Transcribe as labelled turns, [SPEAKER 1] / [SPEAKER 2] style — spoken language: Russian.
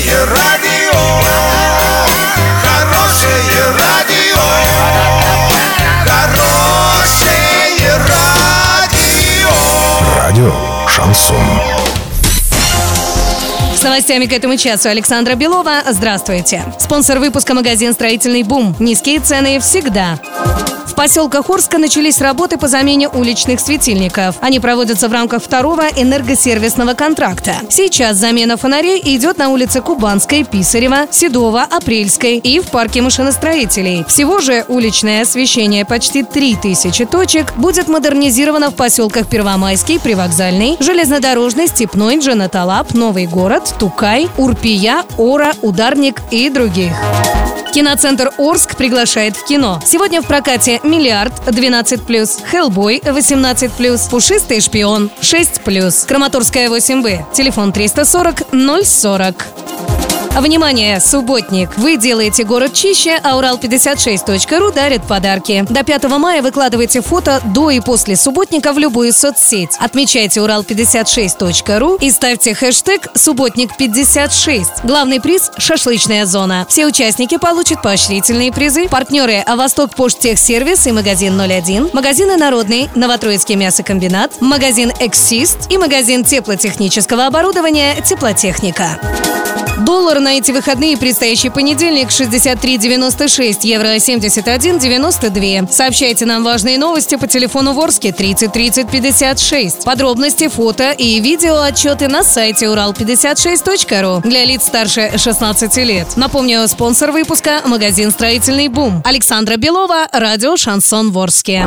[SPEAKER 1] Хорошее радио, хорошее радио, хорошее радио.
[SPEAKER 2] Радио Шансон.
[SPEAKER 3] С новостями к этому часу Александра Белова. Здравствуйте. Спонсор выпуска магазин «Строительный бум». Низкие цены всегда. В поселках Орска начались работы по замене уличных светильников. Они проводятся в рамках второго энергосервисного контракта. Сейчас замена фонарей идет на улице Кубанской, Писарева, Седова, Апрельской и в парке машиностроителей. Всего же уличное освещение почти 3000 точек будет модернизировано в поселках Первомайский, Привокзальный, Железнодорожный, Степной, Джанаталап, Новый город, Тукай, Урпия, Ора, Ударник и других. Киноцентр Орск приглашает в кино. Сегодня в прокате «Миллиард» 12+, «Хеллбой» 18+, «Пушистый шпион» 6+, Краматорская 8Б, телефон 340 040. Внимание, субботник! Вы делаете город чище, а Урал56.ру дарит подарки. До 5 мая выкладывайте фото до и после субботника в любую соцсеть. Отмечайте Урал56.ру и ставьте хэштег «Субботник56». Главный приз – шашлычная зона. Все участники получат поощрительные призы. Партнеры – Восток Поштехсервис и магазин 01, магазины Народный, Новотроицкий мясокомбинат, магазин Эксист и магазин теплотехнического оборудования «Теплотехника». Доллар на эти выходные предстоящий понедельник 63,96, евро 71,92. Сообщайте нам важные новости по телефону Ворске 30 30 56. Подробности, фото и видео отчеты на сайте урал56.ру для лиц старше 16 лет. Напомню, спонсор выпуска – магазин «Строительный бум». Александра Белова, радио «Шансон Ворске».